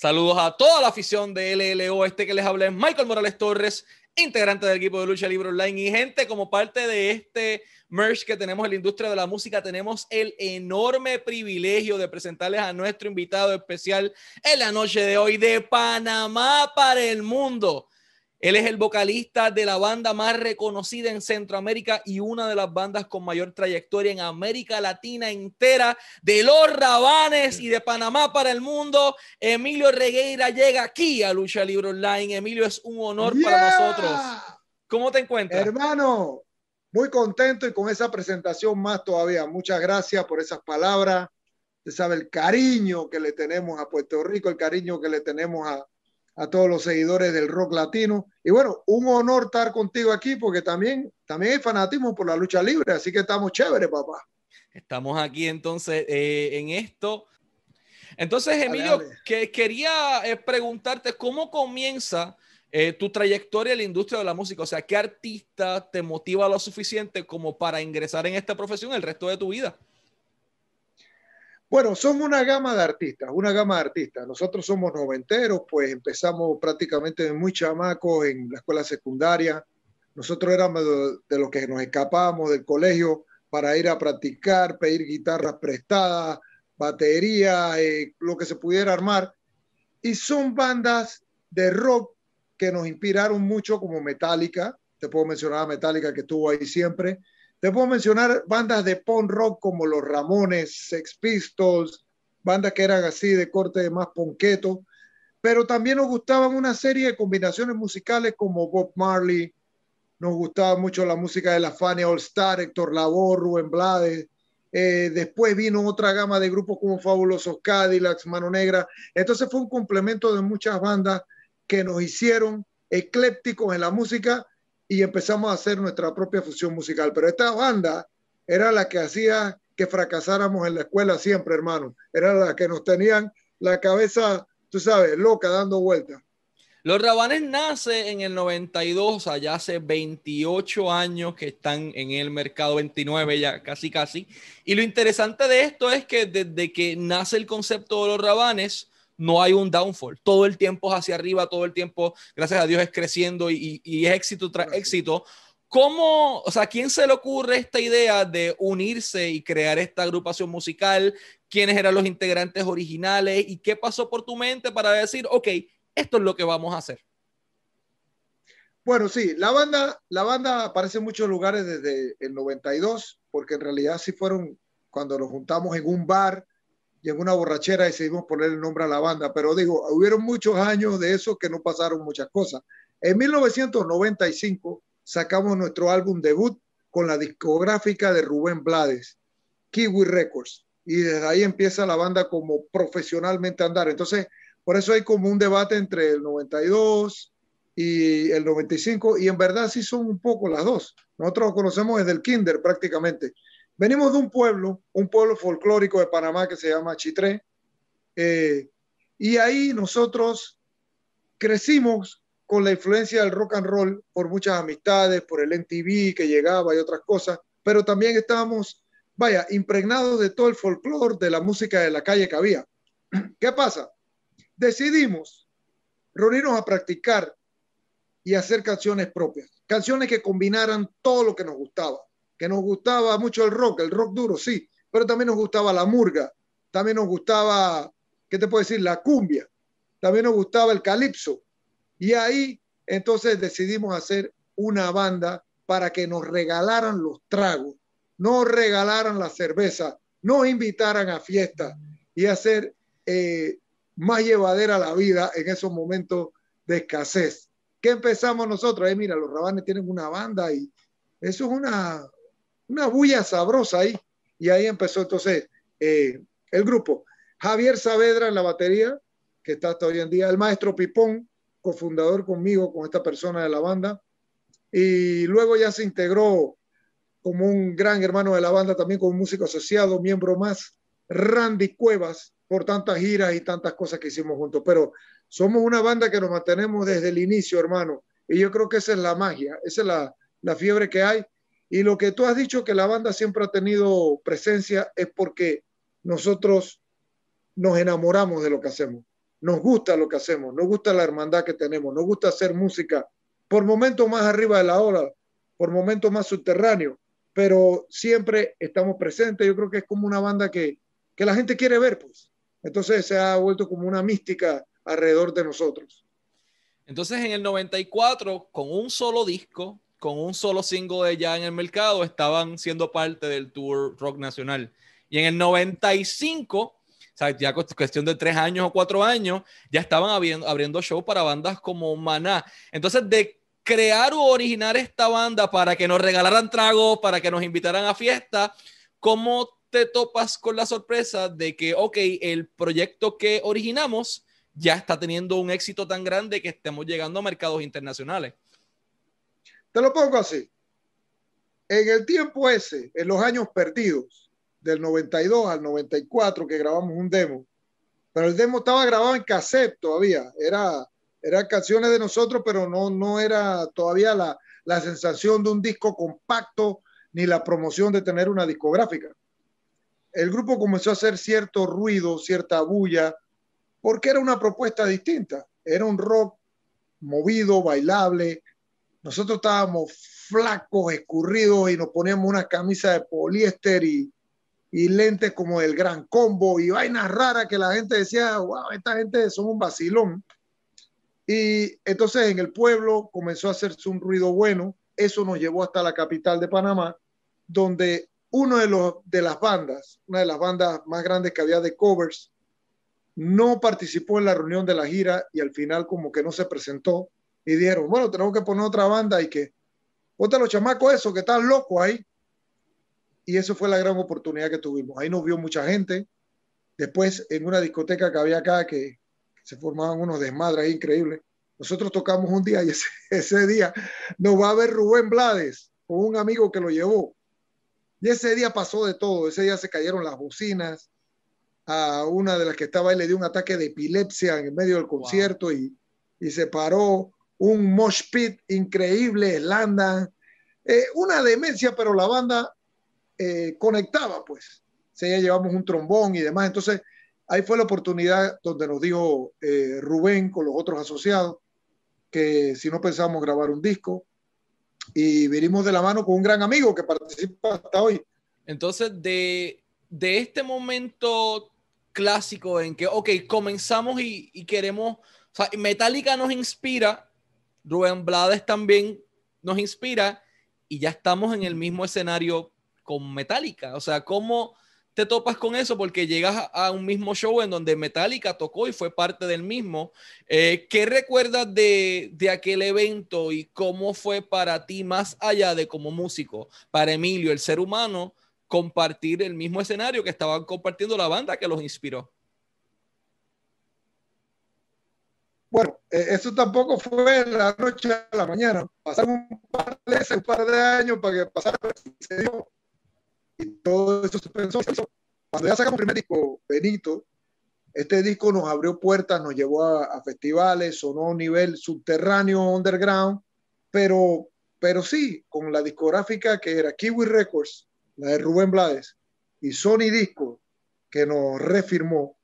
Saludos a toda la afición de LLO. Este que les habla es Michael Morales Torres, integrante del equipo de Lucha Libre Online. Y gente, como parte de este merch que tenemos en la industria de la música, tenemos el enorme privilegio de presentarles a nuestro invitado especial en la noche de hoy de Panamá para el mundo. Él es el vocalista de la banda más reconocida en Centroamérica y una de las bandas con mayor trayectoria en América Latina entera, de los Rabanes y de Panamá para el mundo. Emilio Regueira llega aquí a Lucha Libre Online. Emilio, es un honor para nosotros. ¿Cómo te encuentras? Hermano, muy contento y con esa presentación más todavía. Muchas gracias por esas palabras. Usted sabe el cariño que le tenemos a Puerto Rico, el cariño que le tenemos a, a todos los seguidores del rock latino. Y bueno, un honor estar contigo aquí porque también, también hay fanatismo por la lucha libre, así que estamos chéveres, papá. Estamos aquí entonces eh, en esto. Entonces, Emilio, que quería eh, preguntarte cómo comienza eh, tu trayectoria en la industria de la música. O sea, ¿qué artista te motiva lo suficiente como para ingresar en esta profesión el resto de tu vida? Bueno, somos una gama de artistas, una gama de artistas. Nosotros somos noventeros, pues empezamos prácticamente muy chamacos en la escuela secundaria. Nosotros éramos de, los que nos escapábamos del colegio para ir a practicar, pedir guitarras prestadas, batería, eh, lo que se pudiera armar. Y son bandas de rock que nos inspiraron mucho como Metallica. Te puedo mencionar a Metallica que estuvo ahí siempre te puedo mencionar bandas de punk rock como los Ramones, Sex Pistols, bandas que eran así de corte más ponqueto, pero también nos gustaban una serie de combinaciones musicales como Bob Marley, nos gustaba mucho la música de la Fania All Star, Héctor Lavoe, Rubén Blades. Eh, después vino otra gama de grupos como Fabulosos Cadillacs, Mano Negra. Entonces fue un complemento de muchas bandas que nos hicieron eclépticos en la música y empezamos a hacer nuestra propia fusión musical. Pero esta banda era la que hacía que fracasáramos en la escuela siempre, hermano. Era la que nos tenían la cabeza, tú sabes, loca, dando vueltas. Los Rabanes nace en el 92, allá hace 28 años que están en el mercado, 29 ya, casi casi. Y lo interesante de esto es que desde que nace el concepto de los Rabanes, no hay un downfall. Todo el tiempo es hacia arriba, todo el tiempo, gracias a Dios, es creciendo y, es éxito tras éxito. ¿Cómo, o sea, quién se le ocurre esta idea de unirse y crear esta agrupación musical? ¿Quiénes eran los integrantes originales? ¿Y qué pasó por tu mente para decir, ok, esto es lo que vamos a hacer? Bueno, sí, la banda, la banda aparece en muchos lugares desde el 92, porque en realidad sí fueron cuando nos juntamos en un bar, y en una borrachera decidimos poner el nombre a la banda. Pero digo, hubieron muchos años de eso que no pasaron muchas cosas. En 1995 sacamos nuestro álbum debut con la discográfica de Rubén Blades, Kiwi Records. Y desde ahí empieza la banda como profesionalmente a andar. Entonces, por eso hay como un debate entre el 92 y el 95. Y en verdad sí son un poco las dos. Nosotros conocemos desde el kinder prácticamente. Venimos de un pueblo, un pueblo folclórico de Panamá que se llama Chitré, eh, y ahí nosotros crecimos con la influencia del rock and roll por muchas amistades, por el MTV que llegaba y otras cosas, pero también estábamos, vaya, impregnados de todo el folclore, de la música de la calle que había. ¿Qué pasa? Decidimos reunirnos a practicar y hacer canciones propias, canciones que combinaran todo lo que nos gustaba que nos gustaba mucho el rock, el rock duro, sí, pero también nos gustaba la murga, también nos gustaba, ¿qué te puedo decir? La cumbia, también nos gustaba el calipso. Y ahí entonces decidimos hacer una banda para que nos regalaran los tragos, nos regalaran la cerveza, nos invitaran a fiestas y hacer eh, más llevadera la vida en esos momentos de escasez. ¿Qué empezamos nosotros? Eh, mira, los rabanes tienen una banda y eso es una, una bulla sabrosa ahí. Y ahí empezó entonces eh, el grupo. Javier Saavedra en la batería, que está hasta hoy en día, el maestro Pipón, cofundador conmigo, con esta persona de la banda. Y luego ya se integró como un gran hermano de la banda, también como músico asociado, miembro más, Randy Cuevas, por tantas giras y tantas cosas que hicimos juntos. Pero somos una banda que nos mantenemos desde el inicio, hermano. Y yo creo que esa es la magia, esa es la, la fiebre que hay y lo que tú has dicho que la banda siempre ha tenido presencia es porque nosotros nos enamoramos de lo que hacemos. nos gusta lo que hacemos, nos gusta la hermandad que tenemos, nos gusta hacer música por momentos más arriba de la hora, por momentos más subterráneo, pero siempre estamos presentes. Yo creo que es como una banda que, que la gente quiere ver, pues. Entonces se ha vuelto como una mística alrededor de nosotros. Entonces en el 94, con un solo disco, con un solo single de ya en el mercado, estaban siendo parte del Tour Rock Nacional. Y en el 95, o ya cuestión de tres años o cuatro años, ya estaban abriendo, abriendo show para bandas como Maná. Entonces, de crear o originar esta banda para que nos regalaran tragos, para que nos invitaran a fiesta, ¿cómo te topas con la sorpresa de que, ok, el proyecto que originamos ya está teniendo un éxito tan grande que estemos llegando a mercados internacionales? Te lo pongo así. En el tiempo ese, en los años perdidos, del 92 al 94, que grabamos un demo, pero el demo estaba grabado en cassette todavía, era, eran canciones de nosotros, pero no, no era todavía la, la sensación de un disco compacto ni la promoción de tener una discográfica. El grupo comenzó a hacer cierto ruido, cierta bulla, porque era una propuesta distinta. Era un rock movido, bailable, nosotros estábamos flacos, escurridos y nos poníamos una camisa de poliéster y, y lentes como el gran combo y vainas raras que la gente decía, wow, esta gente son un vacilón. Y entonces en el pueblo comenzó a hacerse un ruido bueno. Eso nos llevó hasta la capital de Panamá, donde uno de, los, de las bandas, una de las bandas más grandes que había de covers, no participó en la reunión de la gira y al final como que no se presentó y dijeron, bueno, tenemos que poner otra banda y que, bota los chamacos eso, que están locos ahí. Y eso fue la gran oportunidad que tuvimos. Ahí nos vio mucha gente. Después, en una discoteca que había acá, que se formaban unos desmadres increíbles, nosotros tocamos un día y ese, ese día nos va a ver Rubén Blades con un amigo que lo llevó. Y ese día pasó de todo. Ese día se cayeron las bocinas. A una de las que estaba ahí le dio un ataque de epilepsia en medio del concierto y, y se paró un mosh pit increíble, Landa, eh, una demencia, pero la banda eh, conectaba, pues. Se ya llevamos un trombón y demás. Entonces, ahí fue la oportunidad donde nos dijo eh, Rubén con los otros asociados que si no pensábamos grabar un disco y venimos de la mano con un gran amigo que participa hasta hoy. Entonces, de, de este momento clásico en que, ok, comenzamos y, y queremos, o sea, Metallica nos inspira Rubén Blades también nos inspira y ya estamos en el mismo escenario con Metallica. O sea, ¿cómo te topas con eso? Porque llegas a un mismo show en donde Metallica tocó y fue parte del mismo. Eh, ¿Qué recuerdas de, de, aquel evento y cómo fue para ti, más allá de como músico, para Emilio, el ser humano, compartir el mismo escenario que estaban compartiendo la banda que los inspiró? Bueno, eh, eso tampoco fue la noche a la mañana. Pasaron un par de, un par de años para que pasara se dio. Y todo eso se pensó. Cuando ya sacamos el primer disco, Benito, este disco nos abrió puertas, nos llevó a, a festivales, sonó a un nivel subterráneo, underground, pero, pero sí, con la discográfica que era Kiwi Records, la de Rubén Blades, y Sony Disco, que nos refirmó,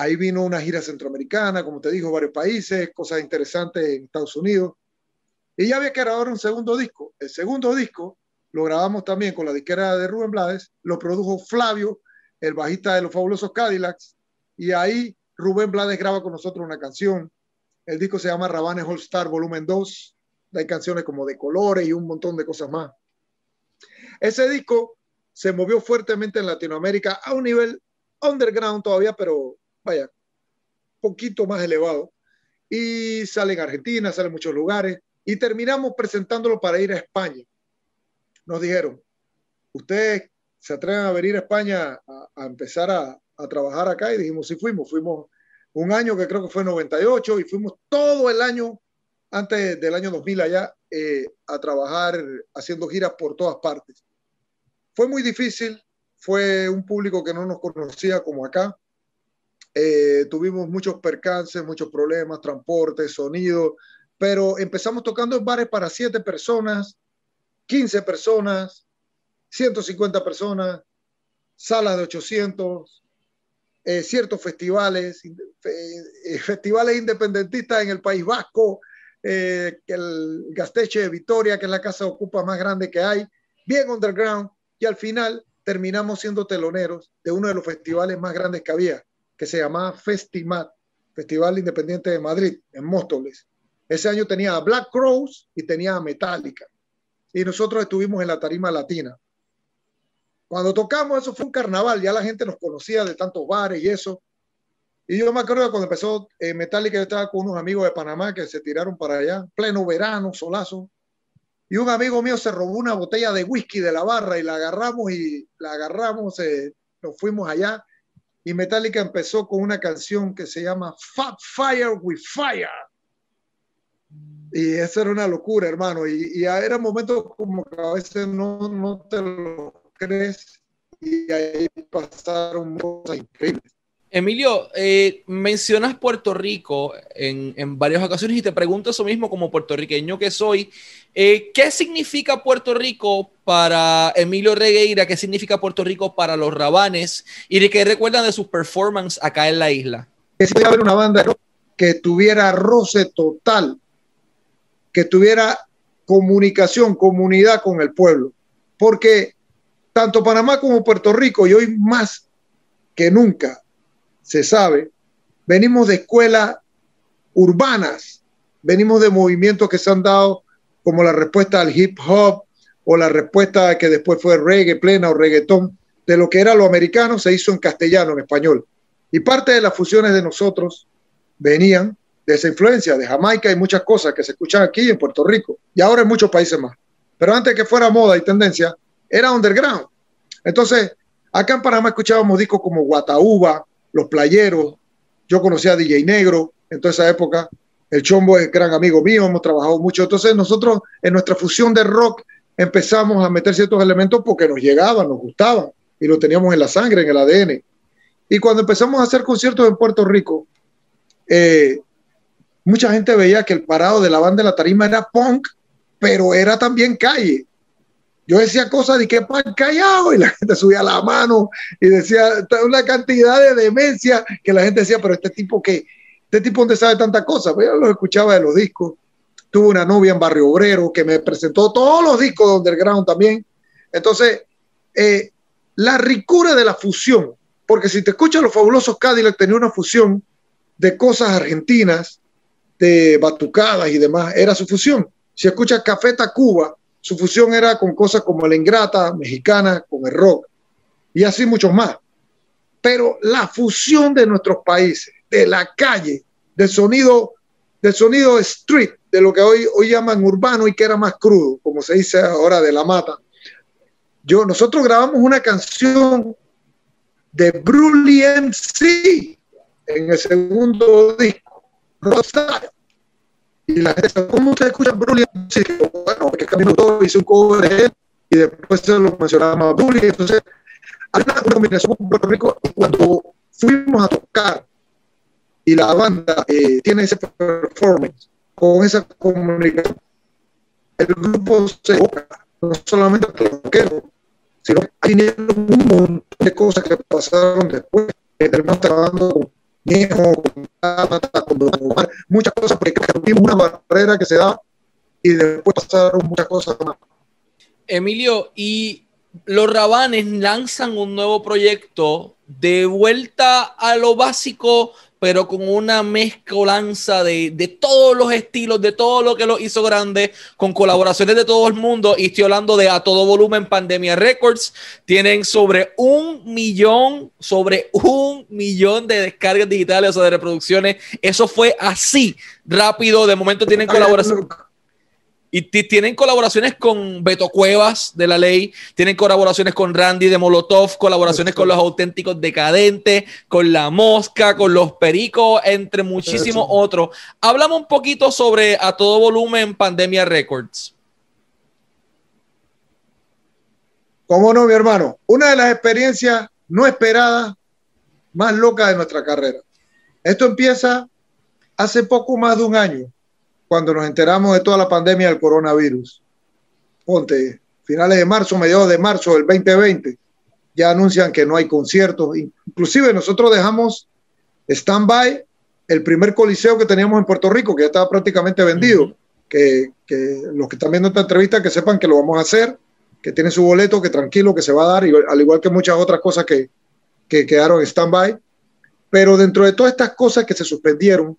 Ahí vino una gira centroamericana, como te dijo, varios países, cosas interesantes en Estados Unidos. Y ya había que grabar un segundo disco. El segundo disco lo grabamos también con la disquera de Rubén Blades, lo produjo Flavio, el bajista de los fabulosos Cadillacs, y ahí Rubén Blades graba con nosotros una canción. El disco se llama Rabanes All Star Volumen 2. Hay canciones como de colores y un montón de cosas más. Ese disco se movió fuertemente en Latinoamérica a un nivel underground todavía, pero vaya, poquito más elevado. Y sale en Argentina, sale en muchos lugares. Y terminamos presentándolo para ir a España. Nos dijeron, ustedes se atreven a venir a España a, empezar a, a, trabajar acá. Y dijimos, sí fuimos. Fuimos un año que creo que fue 98 y fuimos todo el año antes del año 2000 allá eh, a trabajar haciendo giras por todas partes. Fue muy difícil, fue un público que no nos conocía como acá. Eh, tuvimos muchos percances, muchos problemas, transporte, sonido, pero empezamos tocando en bares para siete personas, 15 personas, 150 personas, salas de 800, eh, ciertos festivales, eh, festivales independentistas en el País Vasco, eh, el Gasteche de Vitoria, que es la casa ocupa más grande que hay, bien underground, y al final terminamos siendo teloneros de uno de los festivales más grandes que había, que se llamaba Festimat, Festival Independiente de Madrid, en Móstoles. Ese año tenía a Black Crows y tenía a Metallica. Y nosotros estuvimos en la tarima latina. Cuando tocamos, eso fue un carnaval, ya la gente nos conocía de tantos bares y eso. Y yo me acuerdo cuando empezó eh, Metallica, yo estaba con unos amigos de Panamá que se tiraron para allá, pleno verano, solazo. Y un amigo mío se robó una botella de whisky de la barra y la agarramos y la agarramos, eh, nos fuimos allá. Y Metallica empezó con una canción que se llama Fat Fire with Fire. Y eso era una locura, hermano. Y, y era momentos como que a veces no, no te lo crees y ahí pasaron cosas increíbles. Emilio, eh, mencionas Puerto Rico en, varias ocasiones y te pregunto eso mismo como puertorriqueño que soy. Eh, ¿Qué significa Puerto Rico para Emilio Regueira? ¿Qué significa Puerto Rico para los Rabanes? ¿Y de qué recuerdan de sus performances acá en la isla? Que si haber una banda que tuviera roce total, que tuviera comunicación, comunidad con el pueblo. Porque tanto Panamá como Puerto Rico, y hoy más que nunca, se sabe, venimos de escuelas urbanas, venimos de movimientos que se han dado como la respuesta al hip hop o la respuesta que después fue reggae plena o reggaetón, de lo que era lo americano se hizo en castellano, en español. Y parte de las fusiones de nosotros venían de esa influencia, de Jamaica y muchas cosas que se escuchan aquí en Puerto Rico y ahora en muchos países más. Pero antes que fuera moda y tendencia, era underground. Entonces, acá en Panamá escuchábamos discos como Guataúba, Los Playeros, yo conocía a DJ Negro en toda esa época, el Chombo es gran amigo mío, hemos trabajado mucho. Entonces, nosotros en nuestra fusión de rock empezamos a meter ciertos elementos porque nos llegaban, nos gustaban y lo teníamos en la sangre, en el ADN. Y cuando empezamos a hacer conciertos en Puerto Rico, eh, mucha gente veía que el parado de la banda de la tarima era punk, pero era también calle yo decía cosas de que pan callado y la gente subía la mano y decía una cantidad de demencia que la gente decía, pero este tipo que, este tipo donde sabe tantas cosas, pues yo lo escuchaba de los discos. Tuve una novia en Barrio Obrero que me presentó todos los discos de Underground también. Entonces, eh, la ricura de la fusión, porque si te escuchas los fabulosos Cadillac tenía una fusión de cosas argentinas, de batucadas y demás, era su fusión. Si escuchas Café Tacuba, su fusión era con cosas como la ingrata mexicana, con el rock y así muchos más. Pero la fusión de nuestros países, de la calle, del sonido, del sonido street, de lo que hoy, hoy llaman urbano y que era más crudo, como se dice ahora de la mata. Yo, nosotros grabamos una canción de Brully MC en el segundo disco, Rosario y la gente, ¿cómo usted escucha Brully? Sí, bueno, que camino todo, hice un cover de él y después se lo mencionaba Brully. Entonces, hay una, combinación con Puerto Rico cuando fuimos a tocar y la banda eh, tiene ese performance con esa comunicación, el grupo se evoca, no solamente a sino hay un montón de cosas que pasaron después. Terminamos trabajando con muchas cosas, porque tuvimos una barrera que se da y después pasaron muchas cosas más. Emilio, y los Rabanes lanzan un nuevo proyecto de vuelta a lo básico pero con una mezcolanza de, de, todos los estilos, de todo lo que lo hizo grande, con colaboraciones de todo el mundo. Y estoy hablando de a todo volumen Pandemia Records. Tienen sobre un millón, sobre un millón de descargas digitales o de reproducciones. Eso fue así, rápido. De momento tienen colaboración. Y tienen colaboraciones con Beto Cuevas de la ley, tienen colaboraciones con Randy de Molotov, colaboraciones con los auténticos decadentes, con La Mosca, con los Pericos, entre muchísimos otros. Hablamos un poquito sobre a todo volumen Pandemia Records. ¿Cómo no, mi hermano? Una de las experiencias no esperadas más locas de nuestra carrera. Esto empieza hace poco más de un año cuando nos enteramos de toda la pandemia del coronavirus. Ponte, finales de marzo, mediados de marzo del 2020, ya anuncian que no hay conciertos. Inclusive nosotros dejamos stand-by el primer coliseo que teníamos en Puerto Rico, que ya estaba prácticamente vendido. que, que, los que están viendo esta entrevista que sepan que lo vamos a hacer, que tiene su boleto, que tranquilo, que se va a dar, al igual que muchas otras cosas que, que quedaron en stand-by. Pero dentro de todas estas cosas que se suspendieron,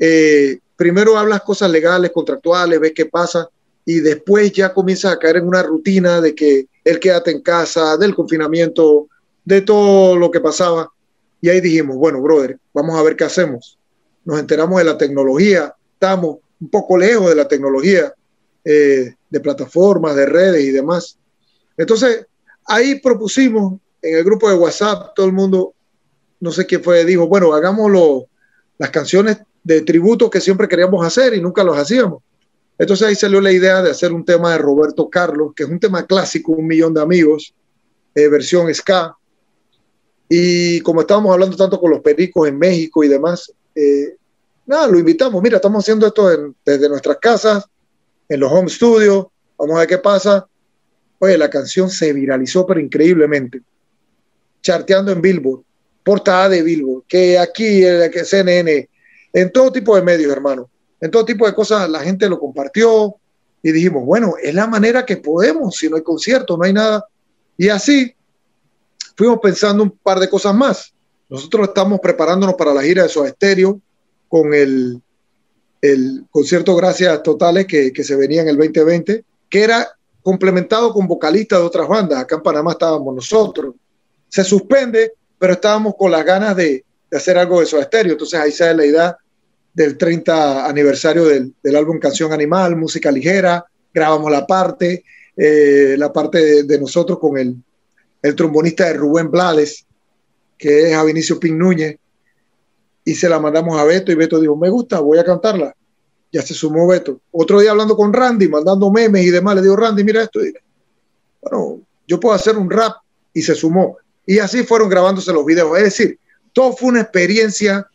eh, primero hablas cosas legales, contractuales, ves qué pasa, y después ya comienzas a caer en una rutina de que él quédate en casa, del confinamiento, de todo lo que pasaba. Y ahí dijimos, bueno, brother, vamos a ver qué hacemos. Nos enteramos de la tecnología, estamos un poco lejos de la tecnología, eh, de plataformas, de redes y demás. Entonces, ahí propusimos en el grupo de WhatsApp, todo el mundo, no sé quién fue, dijo, bueno, hagámoslo, las canciones de tributo que siempre queríamos hacer y nunca los hacíamos. Entonces ahí salió la idea de hacer un tema de Roberto Carlos, que es un tema clásico, un millón de amigos, eh, versión ska. Y como estábamos hablando tanto con los pericos en México y demás, eh, nada, lo invitamos. Mira, estamos haciendo esto desde nuestras casas, en los home studios, vamos a ver qué pasa. Oye, la canción se viralizó, pero increíblemente. Charteando en Billboard, portada de Billboard, que aquí, que CNN, en todo tipo de medios, hermano en todo tipo de cosas la gente lo compartió y dijimos, bueno, es la manera que podemos, si no hay concierto, no hay nada. Y así fuimos pensando un par de cosas más. Nosotros estamos preparándonos para la gira de Soda Estéreo con el, el concierto Gracias Totales que, que se venía en el 2020, que era complementado con vocalistas de otras bandas. Acá en Panamá estábamos nosotros. Se suspende, pero estábamos con las ganas de, de hacer algo de Soda Estéreo. Entonces ahí sale la idea del 30 aniversario del, del, álbum Canción Animal, música ligera, grabamos la parte, eh, la parte de, nosotros con el, el, trombonista de Rubén Blades, que es a Vinicio Pin Núñez, y se la mandamos a Beto y Beto dijo, me gusta, voy a cantarla. Ya se sumó Beto. Otro día hablando con Randy, mandando memes y demás, le digo, Randy, mira esto. Y, bueno, yo puedo hacer un rap y se sumó. Y así fueron grabándose los videos. Es decir, todo fue una experiencia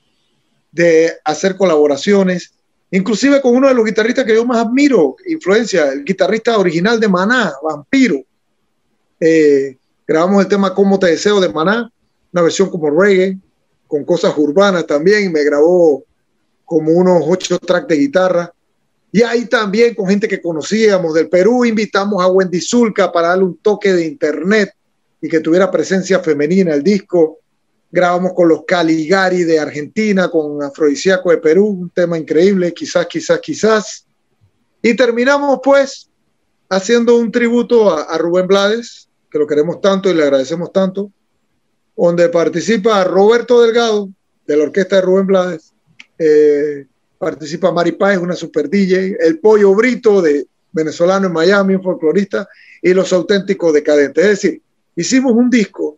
de hacer colaboraciones, inclusive con uno de los guitarristas que yo más admiro, influencia, el guitarrista original de Maná, Vampiro. Eh, grabamos el tema Cómo te deseo de Maná, una versión como reggae, con cosas urbanas también, me grabó como unos ocho tracks de guitarra. Y ahí también con gente que conocíamos del Perú, invitamos a Wendy Zulka para darle un toque de internet y que tuviera presencia femenina el disco grabamos con los Caligari de Argentina, con Afrodisíaco de Perú, un tema increíble, quizás, quizás, quizás. Y terminamos pues haciendo un tributo a, Rubén Blades, que lo queremos tanto y le agradecemos tanto, donde participa Roberto Delgado, de la orquesta de Rubén Blades, eh, participa Mari Páez, una super DJ, el Pollo Brito de venezolano en Miami, un folclorista, y los auténticos decadentes. Es decir, hicimos un disco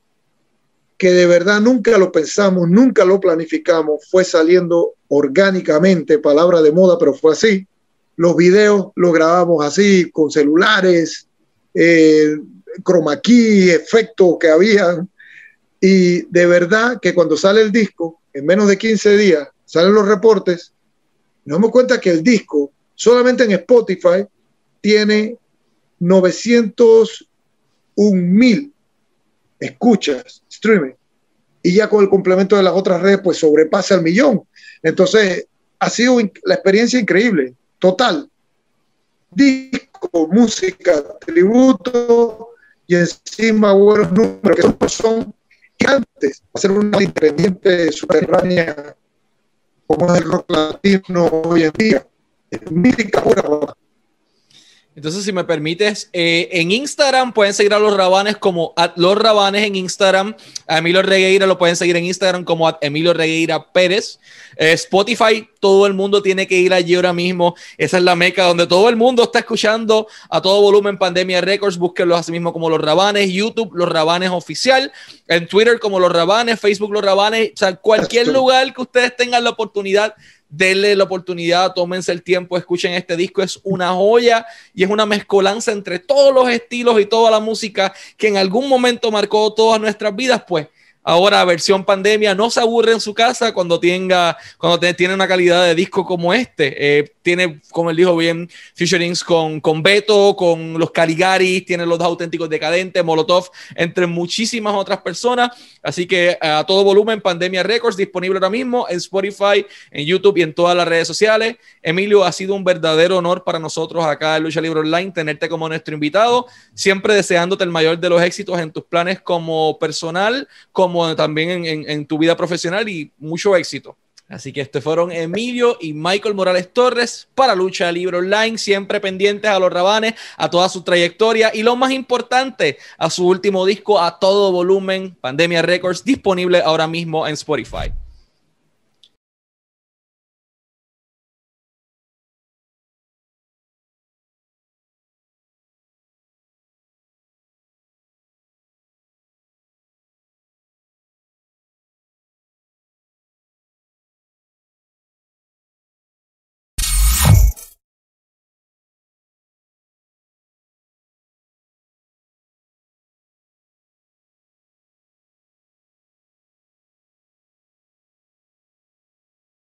que de verdad nunca lo pensamos, nunca lo planificamos, fue saliendo orgánicamente, palabra de moda, pero fue así. Los videos los grabamos así, con celulares, eh, chroma key, efectos que habían. Y de verdad que cuando sale el disco, en menos de 15 días, salen los reportes, nos damos cuenta que el disco, solamente en Spotify, tiene 901 mil escuchas, streaming, y ya con el complemento de las otras redes, pues sobrepasa el millón. Entonces, ha sido la experiencia increíble, total. Disco, música, tributo y encima buenos números que son gigantes. Hacer una independiente subterránea como es el rock latino hoy en día. Es mítica buena. Entonces, si me permites, eh, en Instagram pueden seguir a los Rabanes como los Rabanes en Instagram. A Emilio Regueira lo pueden seguir en Instagram como Emilio Regueira Pérez. Eh, Spotify, todo el mundo tiene que ir allí ahora mismo. Esa es la meca donde todo el mundo está escuchando a todo volumen Pandemia Records. Búsquenlo así mismo como los Rabanes. YouTube, los Rabanes Oficial. En Twitter como los Rabanes. Facebook, los Rabanes. O sea, cualquier lugar que ustedes tengan la oportunidad denle la oportunidad, tómense el tiempo, escuchen este disco, es una joya y es una mezcolanza entre todos los estilos y toda la música que en algún momento marcó todas nuestras vidas, pues ahora versión pandemia, no se aburre en su casa cuando tenga, cuando tiene una calidad de disco como este. Eh, tiene, como él dijo bien, featurings con, con Beto, con los Caligaris, tiene los dos auténticos decadentes, Molotov, entre muchísimas otras personas. Así que a todo volumen, Pandemia Records, disponible ahora mismo en Spotify, en YouTube y en todas las redes sociales. Emilio, ha sido un verdadero honor para nosotros acá en Lucha Libre Online tenerte como nuestro invitado, siempre deseándote el mayor de los éxitos en tus planes como personal, como también en, en, en tu vida profesional y mucho éxito. Así que estos fueron Emilio y Michael Morales Torres para Lucha Libre Online, siempre pendientes a los rabanes, a toda su trayectoria y lo más importante, a su último disco a todo volumen, Pandemia Records, disponible ahora mismo en Spotify.